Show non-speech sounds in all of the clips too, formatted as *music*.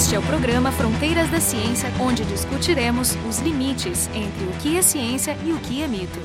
Este é o programa Fronteiras da Ciência, onde discutiremos os limites entre o que é ciência e o que é mito.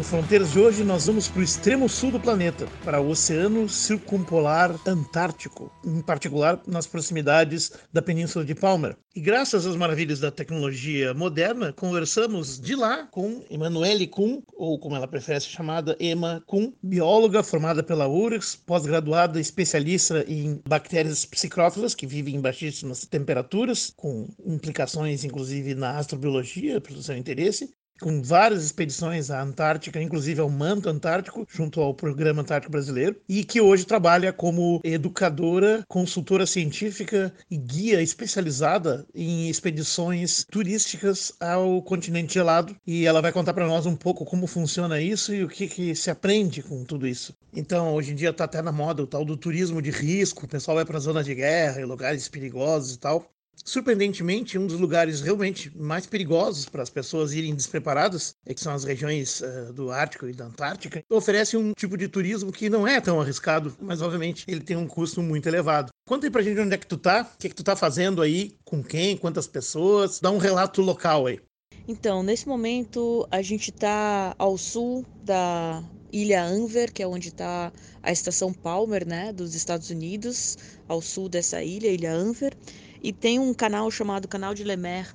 No Fronteiras de hoje, nós vamos para o extremo sul do planeta, para o Oceano Circumpolar Antártico, em particular nas proximidades da Península de Palmer. E graças às maravilhas da tecnologia moderna, conversamos de lá com Emanuele Kuhn, ou como ela prefere ser chamada, Emma Kuhn, bióloga formada pela URGS, pós-graduada especialista em bactérias psicrófilas que vivem em baixíssimas temperaturas, com implicações inclusive na astrobiologia, pelo seu interesse, com várias expedições à Antártica, inclusive ao Manto Antártico, junto ao Programa Antártico Brasileiro, e que hoje trabalha como educadora, consultora científica e guia especializada em expedições turísticas ao continente gelado. E ela vai contar para nós um pouco como funciona isso e o que, que se aprende com tudo isso. Então, hoje em dia está até na moda o tal do turismo de risco, o pessoal vai para a zona de guerra, em lugares perigosos e tal surpreendentemente, um dos lugares realmente mais perigosos para as pessoas irem despreparadas, é que são as regiões uh, do Ártico e da Antártica, oferece um tipo de turismo que não é tão arriscado, mas obviamente ele tem um custo muito elevado. Conta aí pra gente onde é que tu tá, o que é que tu tá fazendo aí, com quem, quantas pessoas, dá um relato local aí. Então, nesse momento a gente está ao sul da Ilha Anver, que é onde está a estação Palmer, né, dos Estados Unidos, ao sul dessa ilha, Ilha Anver. E tem um canal chamado Canal de Lemaire,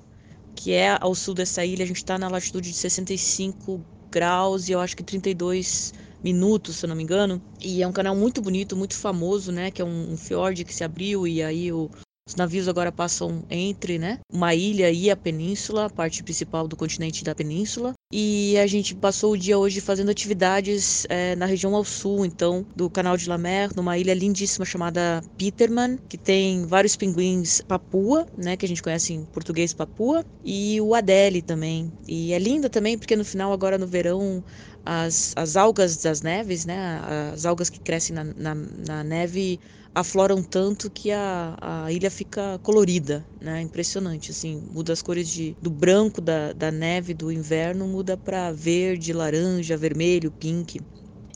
que é ao sul dessa ilha. A gente está na latitude de 65 graus e eu acho que 32 minutos, se eu não me engano. E é um canal muito bonito, muito famoso, né? Que é um, um fiord que se abriu e aí o, os navios agora passam entre, né, uma ilha e a península, a parte principal do continente da península. E a gente passou o dia hoje fazendo atividades é, na região ao sul, então, do Canal de La Mer, numa ilha lindíssima chamada Peterman, que tem vários pinguins papua, né, que a gente conhece em português papua, e o Adele também. E é linda também porque no final, agora no verão, as, as algas das neves, né, as algas que crescem na, na, na neve afloram tanto que a, a ilha fica colorida, né? Impressionante, assim, muda as cores de, do branco da, da neve do inverno, muda para verde, laranja, vermelho, pink.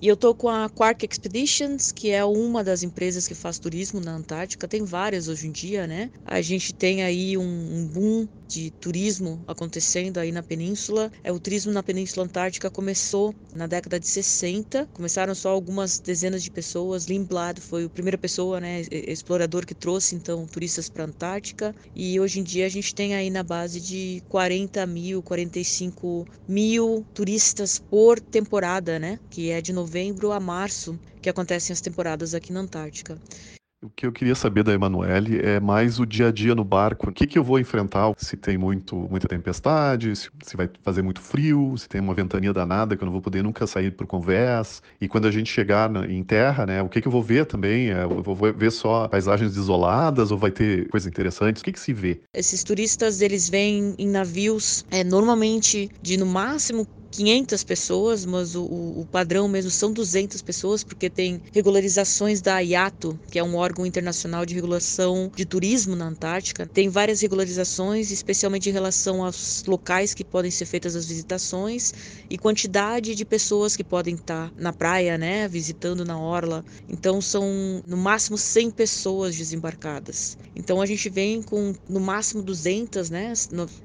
E eu tô com a Quark Expeditions, que é uma das empresas que faz turismo na Antártica. Tem várias hoje em dia, né? A gente tem aí um, um boom de turismo acontecendo aí na península. É o turismo na Península Antártica começou na década de 60. Começaram só algumas dezenas de pessoas. Lindblad foi a primeira pessoa, né, explorador que trouxe então turistas para a Antártica. E hoje em dia a gente tem aí na base de 40 mil, 45 mil turistas por temporada, né? Que é de novembro a março que acontecem as temporadas aqui na Antártica. O que eu queria saber da Emanuele é mais o dia a dia no barco. O que, que eu vou enfrentar? Se tem muito, muita tempestade, se, se vai fazer muito frio, se tem uma ventania danada que eu não vou poder nunca sair por convés. E quando a gente chegar na, em terra, né, o que, que eu vou ver também? É, eu vou ver só paisagens isoladas ou vai ter coisas interessantes? O que, que se vê? Esses turistas, eles vêm em navios, é, normalmente de no máximo 500 pessoas, mas o, o, padrão mesmo são 200 pessoas, porque tem regularizações da IATO, que é um órgão internacional de regulação de turismo na Antártica. Tem várias regularizações, especialmente em relação aos locais que podem ser feitas as visitações e quantidade de pessoas que podem estar na praia, né, visitando na orla. Então são no máximo 100 pessoas desembarcadas. Então a gente vem com no máximo 200, né,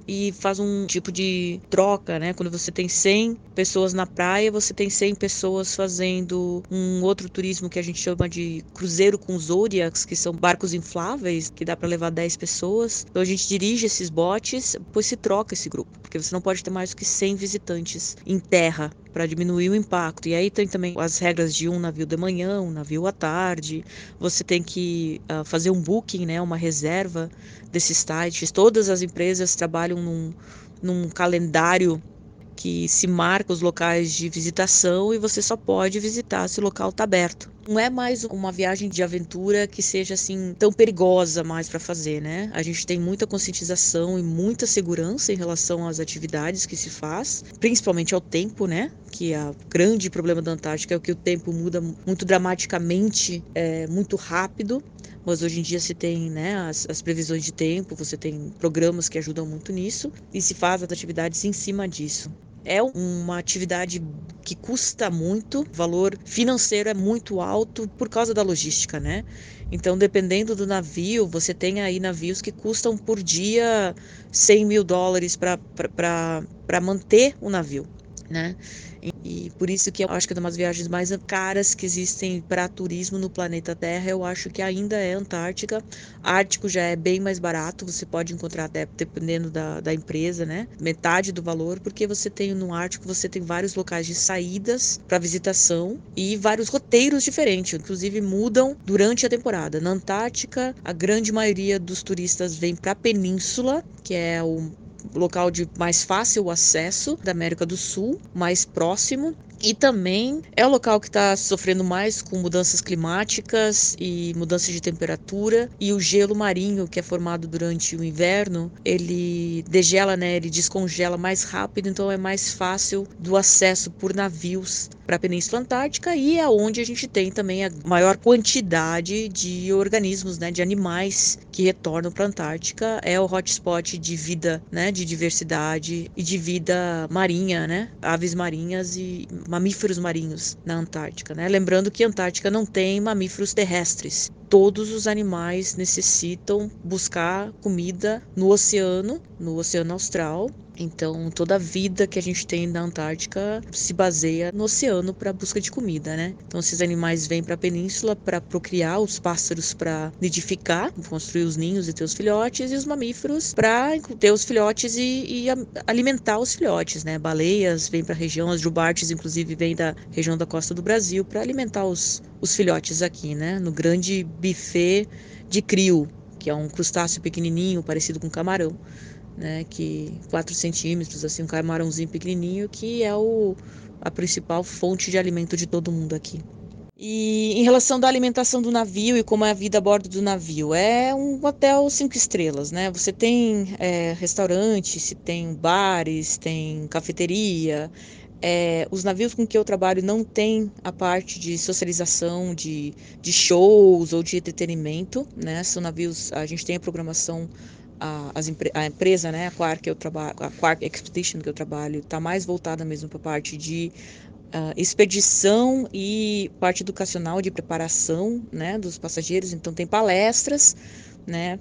e faz um tipo de troca, né, quando você tem 100 100 pessoas na praia, você tem 100 pessoas fazendo um outro turismo que a gente chama de cruzeiro com Zodiacs, que são barcos infláveis, que dá para levar 10 pessoas. Então a gente dirige esses botes, depois se troca esse grupo, porque você não pode ter mais do que 100 visitantes em terra para diminuir o impacto. E aí tem também as regras de um navio de manhã, um navio à tarde. Você tem que uh, fazer um booking, né, uma reserva desses sites. Todas as empresas trabalham num, num calendário que se marca os locais de visitação e você só pode visitar se o local está aberto. Não é mais uma viagem de aventura que seja assim tão perigosa mais para fazer, né? A gente tem muita conscientização e muita segurança em relação às atividades que se faz, principalmente ao tempo, né? Que é o grande problema da Antártica é que o tempo muda muito dramaticamente, é, muito rápido mas hoje em dia se tem né, as, as, previsões de tempo, você tem programas que ajudam muito nisso e se faz as atividades em cima disso. É uma atividade que custa muito, o valor financeiro é muito alto por causa da logística, né? Então, dependendo do navio, você tem aí navios que custam por dia 100 mil dólares para manter o navio, né? E, por isso que eu acho que é uma das viagens mais caras que existem para turismo no planeta Terra, eu acho que ainda é Antártica. Ártico já é bem mais barato, você pode encontrar até dependendo da, da empresa, né? Metade do valor, porque você tem no Ártico, você tem vários locais de saídas para visitação e vários roteiros diferentes, inclusive mudam durante a temporada. Na Antártica, a grande maioria dos turistas vem para a península, que é o local de mais fácil acesso da América do Sul, mais próximo, e também é o local que está sofrendo mais com mudanças climáticas e mudanças de temperatura. E o gelo marinho que é formado durante o inverno ele degela né? Ele descongela mais rápido então é mais fácil do acesso por navios para a Península Antártica e é onde a gente tem também a maior quantidade de organismos né? De animais que retornam para a Antártica. É o hotspot de vida né? De diversidade e de vida marinha né? Aves marinhas e mamíferos marinhos na Antártica. Né? Lembrando que a Antártica não tem mamíferos terrestres. Todos os animais necessitam buscar comida no oceano, no Oceano Austral, então, toda a vida que a gente tem na Antártica se baseia no oceano para busca de comida, né? Então, esses animais vêm para a península para procriar, os pássaros para nidificar, construir os ninhos e ter os filhotes, e os mamíferos para ter os filhotes e, e, alimentar os filhotes, né? Baleias vêm para a região, as jubartes, inclusive, vêm da região da costa do Brasil para alimentar os, os filhotes aqui, né? No grande buffet de crio, que é um crustáceo pequenininho, parecido com camarão né, que 4 centímetros, assim, um camarãozinho pequenininho, que é o, a principal fonte de alimento de todo mundo aqui. E em relação da alimentação do navio e como é a vida a bordo do navio, é um hotel cinco estrelas, né? Você tem é, restaurantes, tem bares, tem cafeteria. É, os navios com que eu trabalho não tem a parte de socialização, de, de shows ou de entretenimento, né? São navios, a gente tem a programação a, as, a empresa, né, a Quark, que eu trabalho, a Quark Expedition que eu trabalho, está mais voltada mesmo para a parte de uh, expedição e parte educacional de preparação, né, dos passageiros. Então tem palestras, né,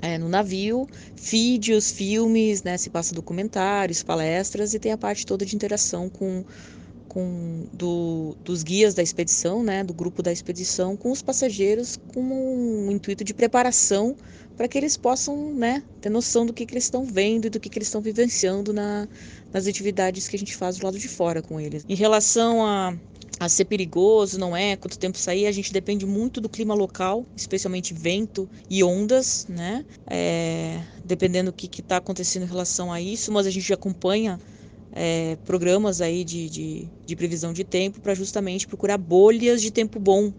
é, no navio, vídeos, filmes, né, se passa documentários, palestras e tem a parte toda de interação com com do, dos guias da expedição, né, do grupo da expedição, com os passageiros, com um intuito de preparação para que eles possam né, ter noção do que, que eles estão vendo e do que, que eles estão vivenciando na, nas atividades que a gente faz do lado de fora com eles. Em relação a, a ser perigoso, não é, quanto tempo sair, a gente depende muito do clima local, especialmente vento e ondas, né? É, dependendo do que está acontecendo em relação a isso, mas a gente acompanha é, programas aí de, de, de previsão de tempo para justamente procurar bolhas de tempo bom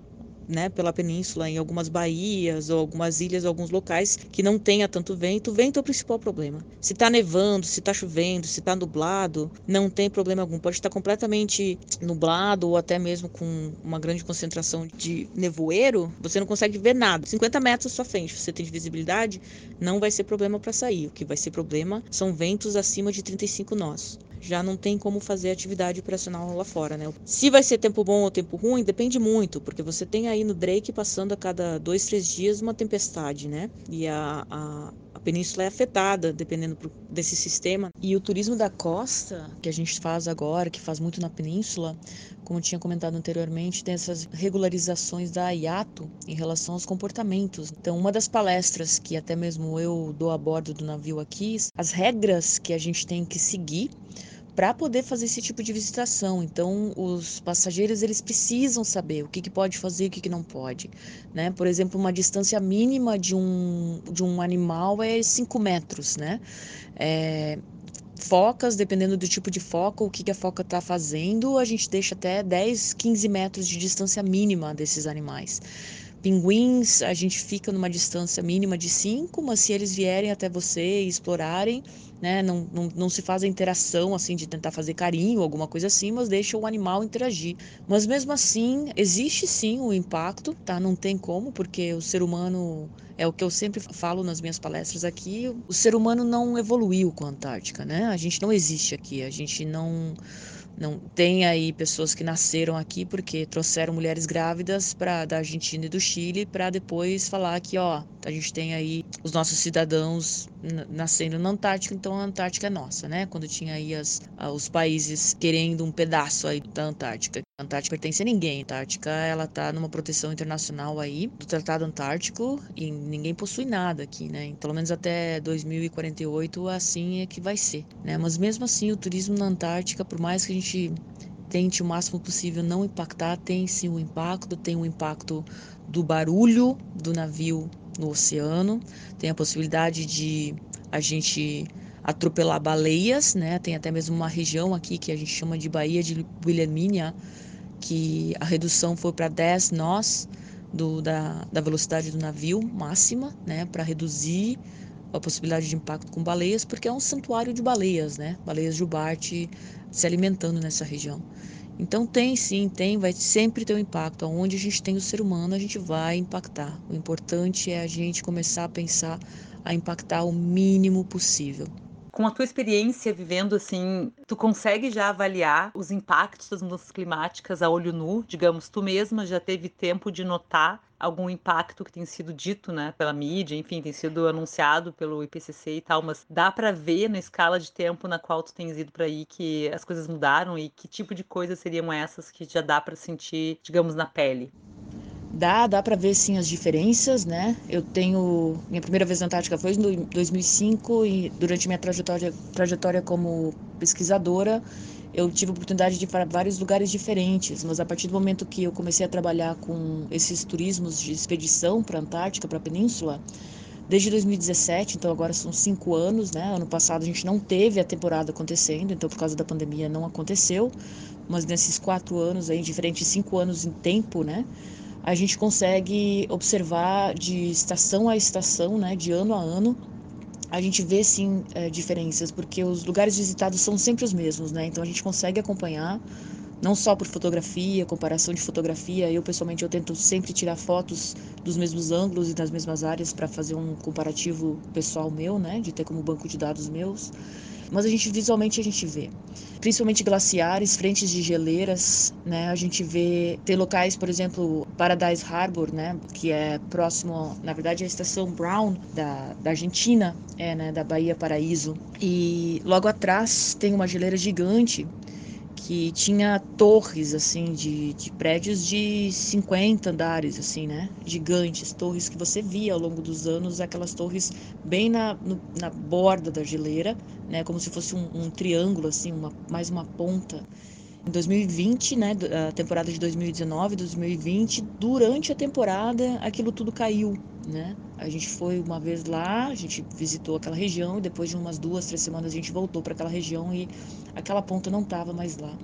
né, pela península, em algumas baías ou algumas ilhas, alguns locais que não tenha tanto vento. O vento é o principal problema. Se está nevando, se está chovendo, se está nublado, não tem problema algum. Pode estar completamente nublado ou até mesmo com uma grande concentração de nevoeiro, você não consegue ver nada. 50 metros à sua frente, você tem de visibilidade, não vai ser problema para sair. O que vai ser problema são ventos acima de 35 nós já não tem como fazer atividade operacional lá fora, né? Se vai ser tempo bom ou tempo ruim, depende muito, porque você tem aí no Drake passando a cada dois, três dias uma tempestade, né? E a, a, península é afetada dependendo desse sistema. E o turismo da costa, que a gente faz agora, que faz muito na península, como tinha comentado anteriormente, tem essas regularizações da IATO em relação aos comportamentos. Então, uma das palestras que até mesmo eu dou a bordo do navio aqui, as regras que a gente tem que seguir para poder fazer esse tipo de visitação. Então, os passageiros eles precisam saber o que, que pode fazer e o que, que não pode. Né? Por exemplo, uma distância mínima de um, de um animal é 5 metros. Né? É, focas, dependendo do tipo de foca, o que, que a foca está fazendo, a gente deixa até 10, 15 metros de distância mínima desses animais. Pinguins, a gente fica numa distância mínima de 5, mas se eles vierem até você e explorarem, né? Não, não, não se faz a interação assim de tentar fazer carinho, alguma coisa assim, mas deixa o animal interagir. Mas mesmo assim, existe sim o impacto, tá? Não tem como, porque o ser humano é o que eu sempre falo nas minhas palestras aqui, o ser humano não evoluiu com a Antártica, né? A gente não existe aqui, a gente não não tem aí pessoas que nasceram aqui porque trouxeram mulheres grávidas para da Argentina e do Chile para depois falar que ó a gente tem aí os nossos cidadãos nascendo na Antártica, então a Antártica é nossa, né? Quando tinha aí as, os países querendo um pedaço aí da Antártica. A Antártica pertence a ninguém. A Antártica, ela tá numa proteção internacional aí do Tratado Antártico e ninguém possui nada aqui, né? Pelo menos até 2048 assim é que vai ser, né? Mas mesmo assim o turismo na Antártica, por mais que a gente tente o máximo possível não impactar, tem sim um impacto, tem um impacto do barulho do navio no oceano, tem a possibilidade de a gente atropelar baleias, né? Tem até mesmo uma região aqui que a gente chama de Baía de Wilhelmina, que a redução foi para 10 nós do, da, da velocidade do navio máxima, né? Para reduzir a possibilidade de impacto com baleias, porque é um santuário de baleias, né? Baleias jubarte se alimentando nessa região. Então tem sim, tem, vai sempre ter um impacto. Onde a gente tem o ser humano, a gente vai impactar. O importante é a gente começar a pensar a impactar o mínimo possível. Com a tua experiência vivendo assim, tu consegue já avaliar os impactos das mudanças climáticas a olho nu? Digamos, tu mesma já teve tempo de notar algum impacto que tem sido dito, né, pela mídia, enfim, tem sido anunciado pelo IPCC e tal, mas dá para ver na escala de tempo na qual tu tens ido para aí que as coisas mudaram e que tipo de coisas seriam essas que já dá para sentir, digamos, na pele? Dá, dá para ver sim as diferenças, né? Eu tenho minha primeira vez na Antártica foi em 2005 e durante minha trajetória trajetória como pesquisadora eu tive a oportunidade de ir para vários lugares diferentes, mas a partir do momento que eu comecei a trabalhar com esses turismos de expedição para a Antártica, para a Península, desde 2017, então agora são cinco anos, né? Ano passado a gente não teve a temporada acontecendo, então por causa da pandemia não aconteceu, mas nesses quatro anos aí, diferentes cinco anos em tempo, né? A gente consegue observar de estação a estação, né? De ano a ano, a gente vê sim é, diferenças, porque os lugares visitados são sempre os mesmos, né? Então a gente consegue acompanhar, não só por fotografia, comparação de fotografia. Eu pessoalmente eu tento sempre tirar fotos dos mesmos ângulos e das mesmas áreas para fazer um comparativo pessoal meu, né? De ter como banco de dados meus mas a gente visualmente a gente vê, principalmente glaciares, frentes de geleiras, né? A gente vê tem locais, por exemplo, Paradise Harbor, né? Que é próximo, na verdade, à estação Brown da, da Argentina, é, né? Da Bahia Paraíso. E logo atrás tem uma geleira gigante que tinha torres assim de, de prédios de 50 andares assim, né? Gigantes, torres que você via ao longo dos anos, aquelas torres bem na, no, na borda da geleira, né? Como se fosse um, um triângulo assim, uma, mais uma ponta. Em 2020, né, a temporada de 2019, 2020, durante a temporada aquilo tudo caiu, né? A gente foi uma vez lá, a gente visitou aquela região e depois de umas duas, três semanas a gente voltou para aquela região e aquela ponta não estava mais lá.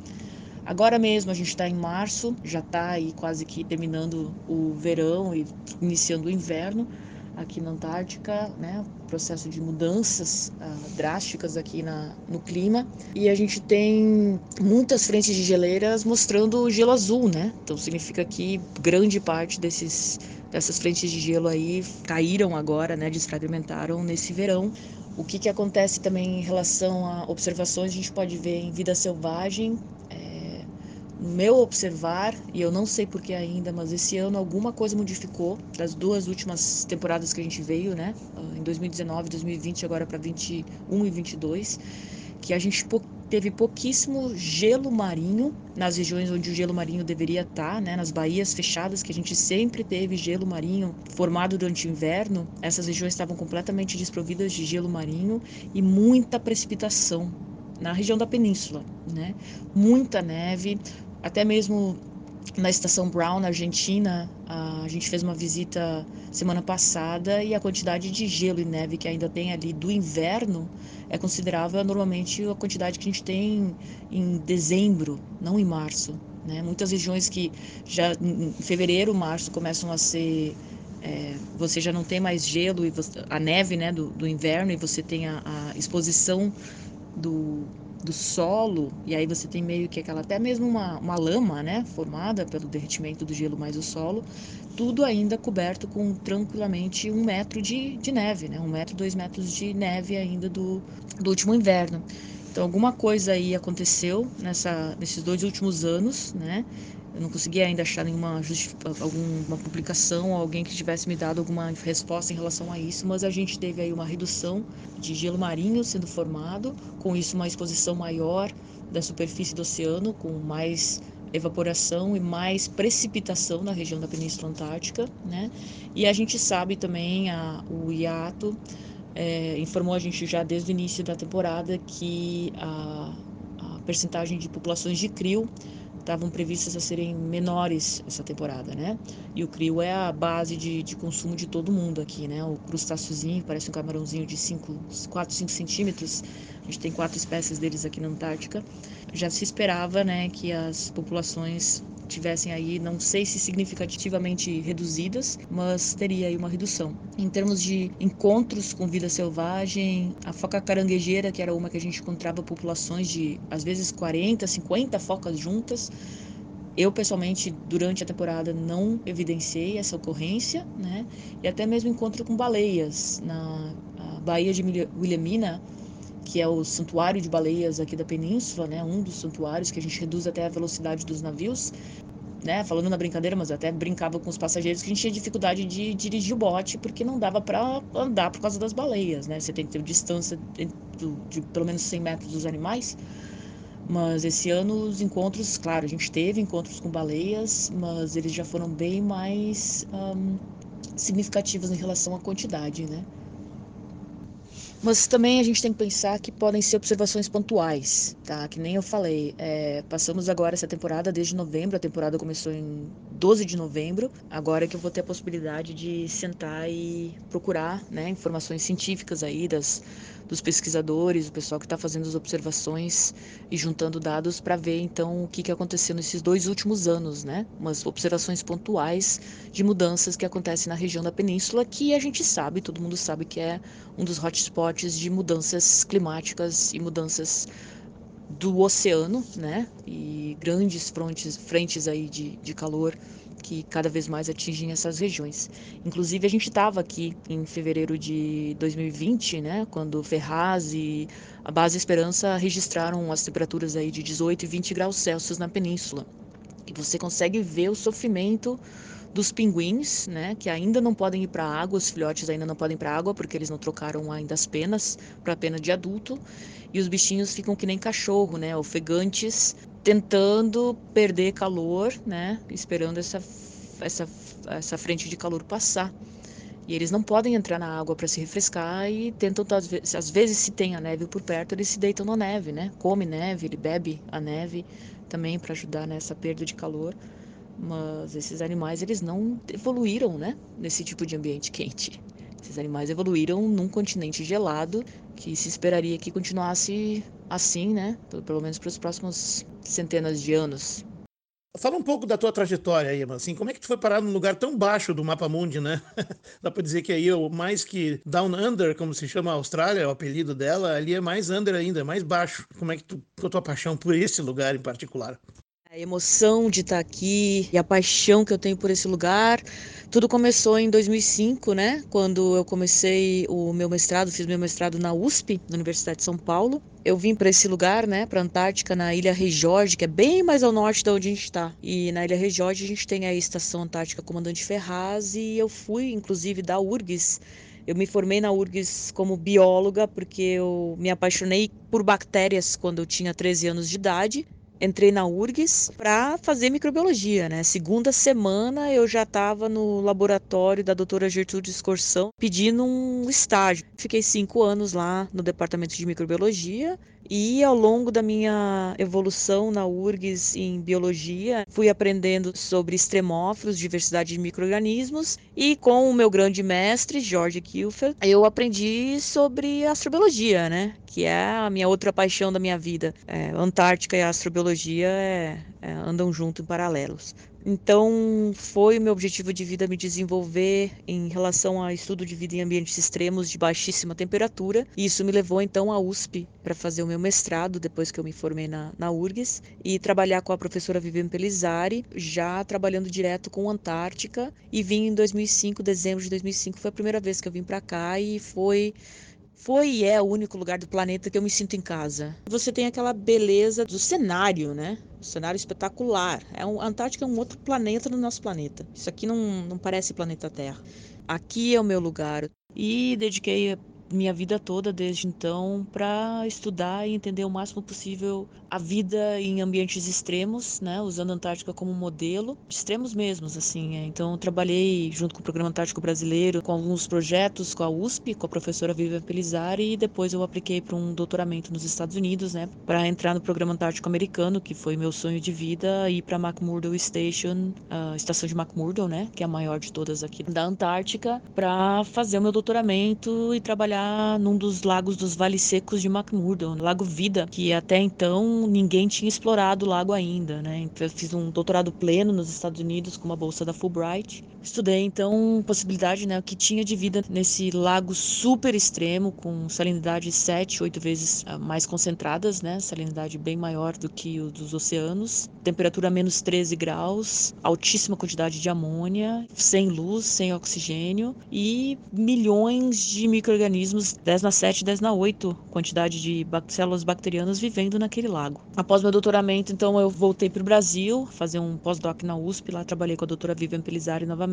Agora mesmo a gente está em março, já está aí quase que terminando o verão e iniciando o inverno aqui na Antártica, né? Processo de mudanças uh, drásticas aqui na, no clima e a gente tem muitas frentes de geleiras mostrando gelo azul, né? Então significa que grande parte desses essas frentes de gelo aí caíram agora, né, desfragmentaram nesse verão. O que, que acontece também em relação a observações, a gente pode ver em vida selvagem, é, no meu observar, e eu não sei porquê ainda, mas esse ano alguma coisa modificou das duas últimas temporadas que a gente veio, né, em 2019, 2020, agora para 21 e 22, que a gente teve pouquíssimo gelo marinho nas regiões onde o gelo marinho deveria estar, né, nas baías fechadas que a gente sempre teve gelo marinho formado durante o inverno. Essas regiões estavam completamente desprovidas de gelo marinho e muita precipitação na região da península, né? Muita neve, até mesmo na estação Brown, na Argentina, a gente fez uma visita semana passada e a quantidade de gelo e neve que ainda tem ali do inverno é considerável normalmente a quantidade que a gente tem em dezembro, não em março. Né? Muitas regiões que já em fevereiro, março começam a ser é, você já não tem mais gelo e você, a neve né, do, do, inverno e você tem a, a exposição do, do solo, e aí você tem meio que aquela, até mesmo uma, uma lama, né, formada pelo derretimento do gelo mais o solo, tudo ainda coberto com tranquilamente um metro de, de neve, né, um metro, dois metros de neve ainda do, do último inverno. Então alguma coisa aí aconteceu nessa, nesses dois últimos anos, né, eu não consegui ainda achar nenhuma alguma publicação, alguém que tivesse me dado alguma resposta em relação a isso, mas a gente teve aí uma redução de gelo marinho sendo formado, com isso uma exposição maior da superfície do oceano, com mais evaporação e mais precipitação na região da Península Antártica, né? E a gente sabe também, a, o IATO é, informou a gente já desde o início da temporada que a, a percentagem de populações de crio estavam previstas a serem menores essa temporada, né? E o crio é a base de, de consumo de todo mundo aqui, né? O crustáceozinho, parece um camarãozinho de 5, 4, 5 centímetros. A gente tem quatro espécies deles aqui na Antártica. Já se esperava, né, que as populações tivessem aí, não sei se significativamente reduzidas, mas teria aí uma redução. Em termos de encontros com vida selvagem, a foca caranguejeira, que era uma que a gente encontrava populações de às vezes 40, 50 focas juntas, eu, pessoalmente, durante a temporada não evidenciei essa ocorrência, né? E até mesmo encontro com baleias. Na Baía de Wilhelmina, que é o santuário de baleias aqui da península, né? Um dos santuários que a gente reduz até a velocidade dos navios, né? Falando na brincadeira, mas até brincava com os passageiros que a gente tinha dificuldade de dirigir o bote porque não dava para andar por causa das baleias, né? Você tem que ter distância de, de pelo menos 100 metros dos animais. Mas esse ano os encontros, claro, a gente teve encontros com baleias, mas eles já foram bem mais um, significativos em relação à quantidade, né? Mas também a gente tem que pensar que podem ser observações pontuais, tá? Que nem eu falei. É, passamos agora essa temporada desde novembro, a temporada começou em 12 de novembro. Agora que eu vou ter a possibilidade de sentar e procurar né, informações científicas aí das dos pesquisadores, o pessoal que está fazendo as observações e juntando dados para ver então o que, que aconteceu nesses dois últimos anos, né? Umas observações pontuais de mudanças que acontecem na região da península, que a gente sabe, todo mundo sabe que é um dos hotspots de mudanças climáticas e mudanças do oceano, né? E grandes frontes, frentes aí de, de calor que cada vez mais atingem essas regiões. Inclusive, a gente estava aqui em fevereiro de 2020, né, quando Ferraz e a Base Esperança registraram as temperaturas aí de 18 e 20 graus Celsius na península. E você consegue ver o sofrimento dos pinguins, né, que ainda não podem ir para a água, os filhotes ainda não podem ir para a água porque eles não trocaram ainda as penas para a pena de adulto, e os bichinhos ficam que nem cachorro, né, ofegantes, tentando perder calor, né, esperando essa, essa, essa frente de calor passar. E eles não podem entrar na água para se refrescar e tentam, às vezes, se tem a neve por perto, eles se deitam na neve, né? Come neve, ele bebe a neve também para ajudar nessa perda de calor. Mas esses animais, eles não evoluíram, né? Nesse tipo de ambiente quente. Esses animais evoluíram num continente gelado que se esperaria que continuasse assim, né? Pelo menos para os próximos centenas de anos. Fala um pouco da tua trajetória aí, assim, como é que tu foi parar num lugar tão baixo do mapa mundi, né? *laughs* Dá para dizer que aí é mais que Down Under, como se chama a Austrália, o apelido dela, ali é mais under ainda, é mais baixo. Como é que tu, tua paixão por esse lugar em particular? A emoção de estar aqui e a paixão que eu tenho por esse lugar. Tudo começou em 2005, né? Quando eu comecei o meu mestrado, fiz meu mestrado na USP, na Universidade de São Paulo. Eu vim para esse lugar, né, para Antártica, na Ilha Rejorge, que é bem mais ao norte da onde a gente está. E na Ilha Rejorge a gente tem a Estação Antártica Comandante Ferraz e eu fui, inclusive, da URGS. Eu me formei na URGS como bióloga porque eu me apaixonei por bactérias quando eu tinha 13 anos de idade entrei na URGS para fazer microbiologia, né? Segunda semana eu já estava no laboratório da doutora Gertrude Escorção pedindo um estágio. Fiquei cinco anos lá no departamento de microbiologia e ao longo da minha evolução na URGS em biologia, fui aprendendo sobre extremófilos, diversidade de microorganismos, e com o meu grande mestre, Jorge Kilfer, eu aprendi sobre astrobiologia, né? Que é a minha outra paixão da minha vida. É, Antártica e astrobiologia é, é, andam junto em paralelos. Então, foi o meu objetivo de vida me desenvolver em relação a estudo de vida em ambientes extremos de baixíssima temperatura. E isso me levou então à USP para fazer o meu mestrado depois que eu me formei na, na URGS e trabalhar com a professora Viviane Pelizari, já trabalhando direto com Antártica. E vim em 2005, dezembro de 2005, foi a primeira vez que eu vim para cá e foi foi e é o único lugar do planeta que eu me sinto em casa. Você tem aquela beleza do cenário, né? Um cenário espetacular. É um, a Antártica é um outro planeta no nosso planeta. Isso aqui não, não parece planeta Terra. Aqui é o meu lugar. E dediquei minha vida toda desde então para estudar e entender o máximo possível a vida em ambientes extremos, né, usando a Antártica como modelo, extremos mesmos, assim. É. Então, trabalhei junto com o Programa Antártico Brasileiro, com alguns projetos com a USP, com a professora Vivian Pelizari, e depois eu apliquei para um doutoramento nos Estados Unidos, né, para entrar no Programa Antártico Americano, que foi meu sonho de vida, e para McMurdo Station, a estação de McMurdo, né, que é a maior de todas aqui da Antártica, para fazer o meu doutoramento e trabalhar num dos lagos dos Vales Secos de McMurdo, Lago Vida, que até então ninguém tinha explorado o lago ainda, né? Então, eu fiz um doutorado pleno nos Estados Unidos com uma bolsa da Fulbright. Estudei então possibilidade, né, o que tinha de vida nesse lago super extremo com salinidade sete, oito vezes ah, mais concentradas, né? Salinidade bem maior do que o dos oceanos, temperatura menos 13 graus, altíssima quantidade de amônia, sem luz, sem oxigênio e milhões de microrganismos organismos 10 na 7, 10 na 8 quantidade de células bacterianas vivendo naquele lago. Após meu doutoramento, então, eu voltei para o Brasil, fazer um pós-doc na USP, lá trabalhei com a doutora Vivian Pelizari novamente,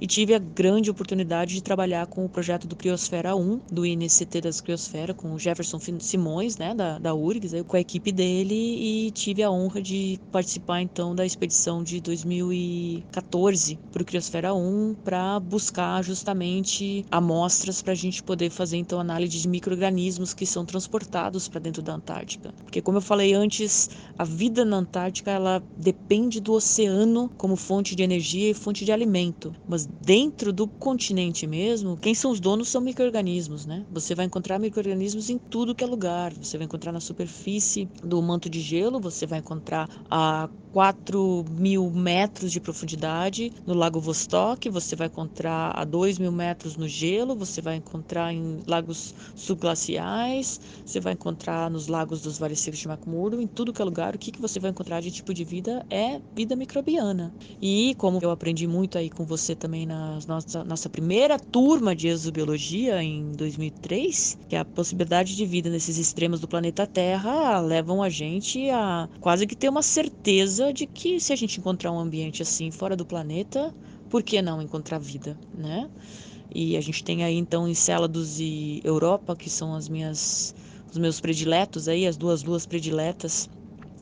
e tive a grande oportunidade de trabalhar com o projeto do Criosfera 1, do INCT das Criosfera, com o Jefferson Simões, né, da, da URGS, com a equipe dele, e tive a honra de participar, então, da expedição de 2014 para o Criosfera 1, para buscar justamente amostras para a gente poder fazer então análise de microrganismos que são transportados para dentro da Antártica. Porque como eu falei antes, a vida na Antártica ela depende do oceano como fonte de energia e fonte de alimento. Mas dentro do continente mesmo, quem são os donos são microrganismos, né? Você vai encontrar microrganismos em tudo que é lugar. Você vai encontrar na superfície do manto de gelo, você vai encontrar a 4 mil metros de profundidade no Lago Vostok, você vai encontrar a 2 mil metros no gelo, você vai encontrar em lagos subglaciais, você vai encontrar nos lagos dos vales secos de McMurdo, em tudo que é lugar, o que, que você vai encontrar de tipo de vida é vida microbiana. E como eu aprendi muito aí com você também na nossa, nossa primeira turma de exobiologia em 2003, que a possibilidade de vida nesses extremos do planeta Terra levam a gente a quase que ter uma certeza de que se a gente encontrar um ambiente assim fora do planeta, por que não encontrar vida, né? E a gente tem aí então Encélados e Europa, que são as minhas os meus prediletos aí, as duas luas prediletas,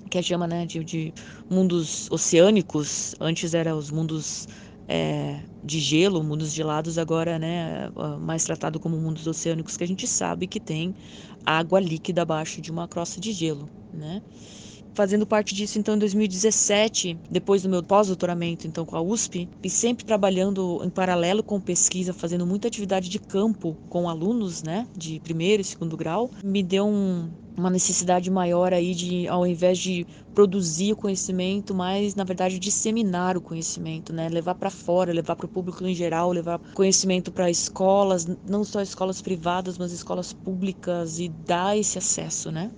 que a chama né, de, de mundos oceânicos. Antes eram os mundos é, de gelo, mundos gelados, agora né, mais tratado como mundos oceânicos, que a gente sabe que tem água líquida abaixo de uma crosta de gelo, né? Fazendo parte disso então em 2017, depois do meu pós-doutoramento então com a USP, e sempre trabalhando em paralelo com pesquisa, fazendo muita atividade de campo com alunos, né, de primeiro e segundo grau, me deu um, uma necessidade maior aí de, ao invés de produzir o conhecimento, mas na verdade disseminar o conhecimento, né? Levar para fora, levar para o público em geral, levar conhecimento para escolas, não só escolas privadas, mas escolas públicas e dar esse acesso, né?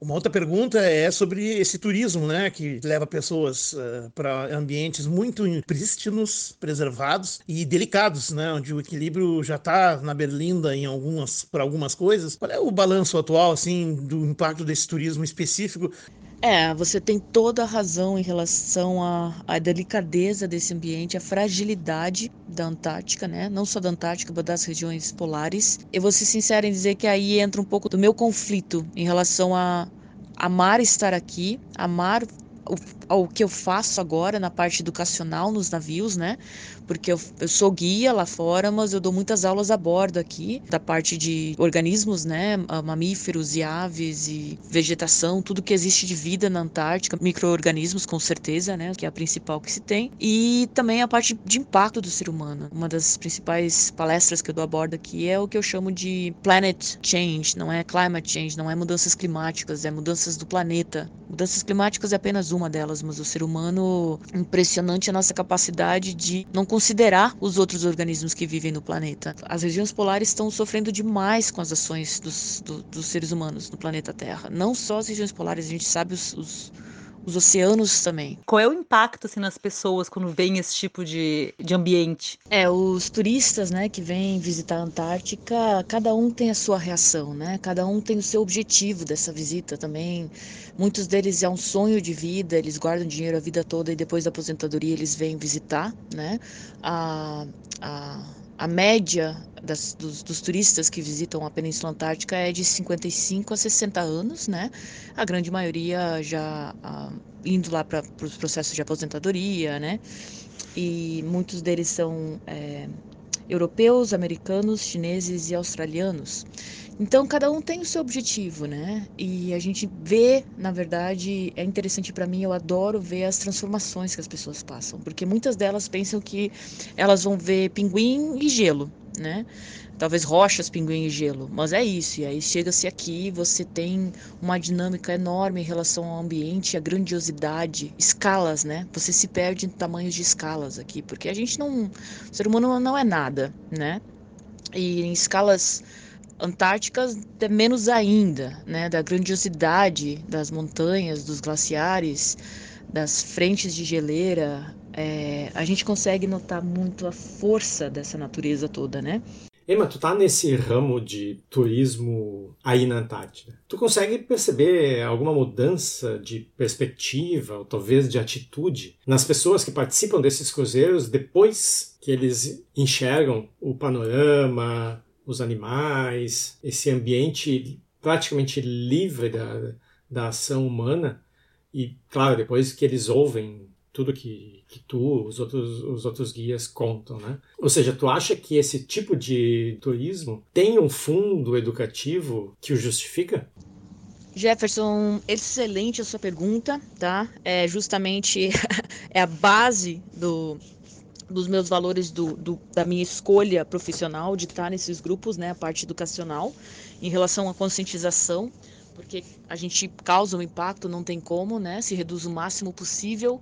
Uma outra pergunta é sobre esse turismo, né, que leva pessoas uh, eh, para ambientes muito prístinos, preservados e delicados, né, onde o equilíbrio já está na berlinda em algumas para algumas coisas. Qual é o balanço atual assim do impacto desse turismo específico? É, você tem toda a razão em relação à, à delicadeza desse ambiente, a fragilidade da Antártica, né? Não só da Antártica, mas das regiões polares. Eu vou ser sincera em dizer que aí entra um pouco do meu conflito em relação a amar estar aqui, amar o, ao que eu faço agora na parte educacional nos navios, né? Porque eu, eu sou guia lá fora, mas eu dou muitas aulas a bordo aqui, da parte de organismos, né? Mamíferos e aves e vegetação, tudo que existe de vida na Antártica, micro-organismos com certeza, né? Que é a principal que se tem. E também a parte de impacto do ser humano. Uma das principais palestras que eu dou a bordo aqui é o que eu chamo de planet change, não é climate change, não é mudanças climáticas, é mudanças do planeta. Mudanças climáticas é apenas uma delas, mas o ser humano impressionante a nossa capacidade de não considerar os outros organismos que vivem no planeta. As regiões polares estão sofrendo demais com as ações dos, do, dos seres humanos no planeta Terra. Não só as regiões polares, a gente sabe os, os os oceanos também. Qual é o impacto assim, nas pessoas quando vem esse tipo de, de ambiente? É, os turistas né, que vêm visitar a Antártica, cada um tem a sua reação, né? Cada um tem o seu objetivo dessa visita também. Muitos deles é um sonho de vida, eles guardam dinheiro a vida toda e depois da aposentadoria eles vêm visitar, né? A, a a média das, dos, dos, turistas que visitam a Península Antártica é de 55 a 60 anos, né? A grande maioria já ah, indo lá para os processos de aposentadoria, né? E muitos deles são é, europeus, americanos, chineses e australianos. Então, cada um tem o seu objetivo, né? E a gente vê, na verdade, é interessante para mim, eu adoro ver as transformações que as pessoas passam, porque muitas delas pensam que elas vão ver pinguim e gelo, né? Talvez rochas, pinguim e gelo, mas é isso. E aí chega-se aqui, você tem uma dinâmica enorme em relação ao ambiente, a grandiosidade, escalas, né? Você se perde em tamanhos de escalas aqui, porque a gente não, o ser humano não é nada, né? E em escalas antárticas é menos ainda, né, da grandiosidade das montanhas, dos glaciares, das frentes de geleira, é, a gente consegue notar muito a força dessa natureza toda, né? Emma, tu tá nesse ramo de turismo aí na Antártida. Tu consegue perceber alguma mudança de perspectiva, ou talvez de atitude, nas pessoas que participam desses cruzeiros depois que eles enxergam o panorama, os animais, esse ambiente praticamente livre da, da ação humana. E, claro, depois que eles ouvem tudo que, que tu, os outros, os outros guias contam, né? Ou seja, tu acha que esse tipo de turismo tem um fundo educativo que o justifica? Jefferson, excelente a sua pergunta, tá? É justamente *laughs* é a base do, dos meus valores do, do, da minha escolha profissional de estar nesses grupos, né, a parte educacional, em relação à conscientização, porque a gente causa um impacto, não tem como, né, se reduz o máximo possível,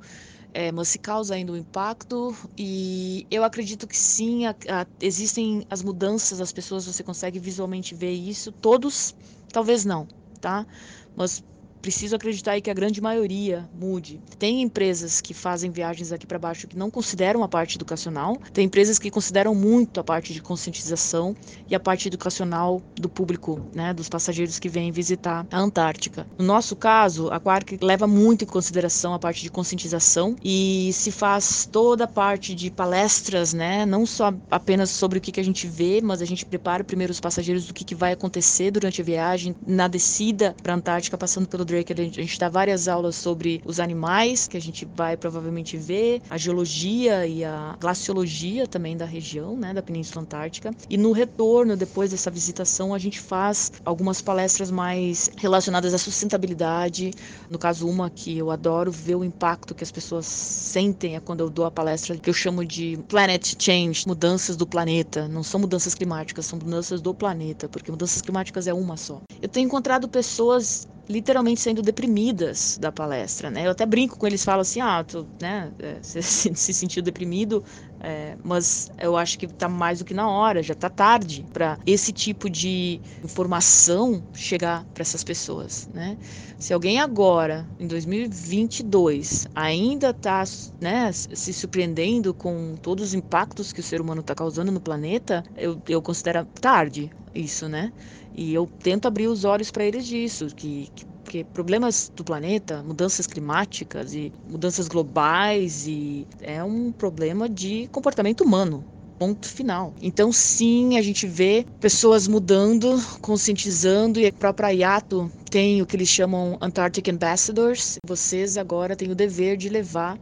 é, mas se causa ainda um impacto e eu acredito que sim, a, a, existem as mudanças, as pessoas, você consegue visualmente ver isso, todos, talvez não, tá? Mas preciso acreditar que a grande maioria mude. Tem empresas que fazem viagens aqui para baixo que não consideram a parte educacional, tem empresas que consideram muito a parte de conscientização e a parte educacional do público, né, dos passageiros que vêm visitar a Antártica. No nosso caso, a Quark leva muito em consideração a parte de conscientização e se faz toda a parte de palestras, né, não só apenas sobre o que, que a gente vê, mas a gente prepara primeiro os passageiros do que, que vai acontecer durante a viagem, na descida para a Antártica, passando pelo Drake, a gente dá várias aulas sobre os animais, que a gente vai provavelmente ver, a geologia e a glaciologia também da região, né, da Península Antártica. E no retorno, depois dessa visitação, a gente faz algumas palestras mais relacionadas à sustentabilidade. No caso, uma que eu adoro ver o impacto que as pessoas sentem é quando eu dou a palestra que eu chamo de Planet Change, mudanças do planeta. Não são mudanças climáticas, são mudanças do planeta, porque mudanças climáticas é uma só. Eu tenho encontrado pessoas literalmente sendo deprimidas da palestra, né? Eu até brinco com eles, falo assim, ah, tu, né, *laughs* é, você se sentiu deprimido, é, mas eu acho que está mais do que na hora, já está tarde para esse tipo de informação chegar para essas pessoas, né? Se alguém agora, em 2022, ainda está né, se surpreendendo com todos os impactos que o ser humano está causando no planeta, eu, eu considero tarde isso, né? E eu tento abrir os olhos para eles disso, que, que porque problemas do planeta, mudanças climáticas e mudanças globais e é um problema de comportamento humano, Ponto final. Então, sim, a gente vê pessoas mudando, conscientizando, e a própria IATO tem o que eles chamam Antarctic Ambassadors. Vocês agora têm o dever de levar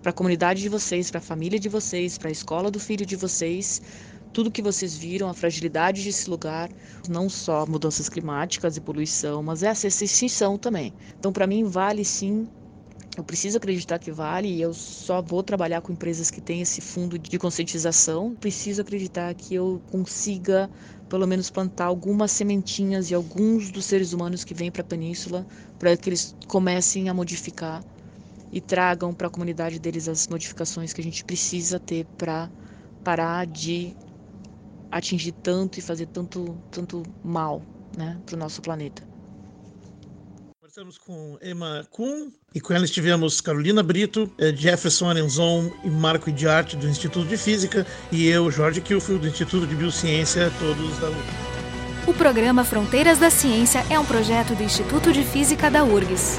para a comunidade de vocês, para a família de vocês, para a escola do filho de vocês, tudo que vocês viram, a fragilidade desse lugar, não só mudanças climáticas e poluição, mas essa extinção também. Então, para mim, vale sim eu preciso acreditar que vale e eu só vou trabalhar com empresas que têm esse fundo de conscientização. Preciso acreditar que eu consiga, pelo menos, plantar algumas sementinhas e alguns dos seres humanos que vêm para a península para que eles comecem a modificar e tragam para a comunidade deles as modificações que a gente precisa ter para parar de atingir tanto e fazer tanto, tanto mal né, para o nosso planeta. Conversamos com Emma Kuhn e com ela estivemos Carolina Brito, eh, Jefferson Arenzon e Marco Idiarte do Instituto de Física e eu, Jorge Kilfield, do Instituto de Biociência, todos da URGS. O programa Fronteiras da Ciência é um projeto do Instituto de Física da URGS.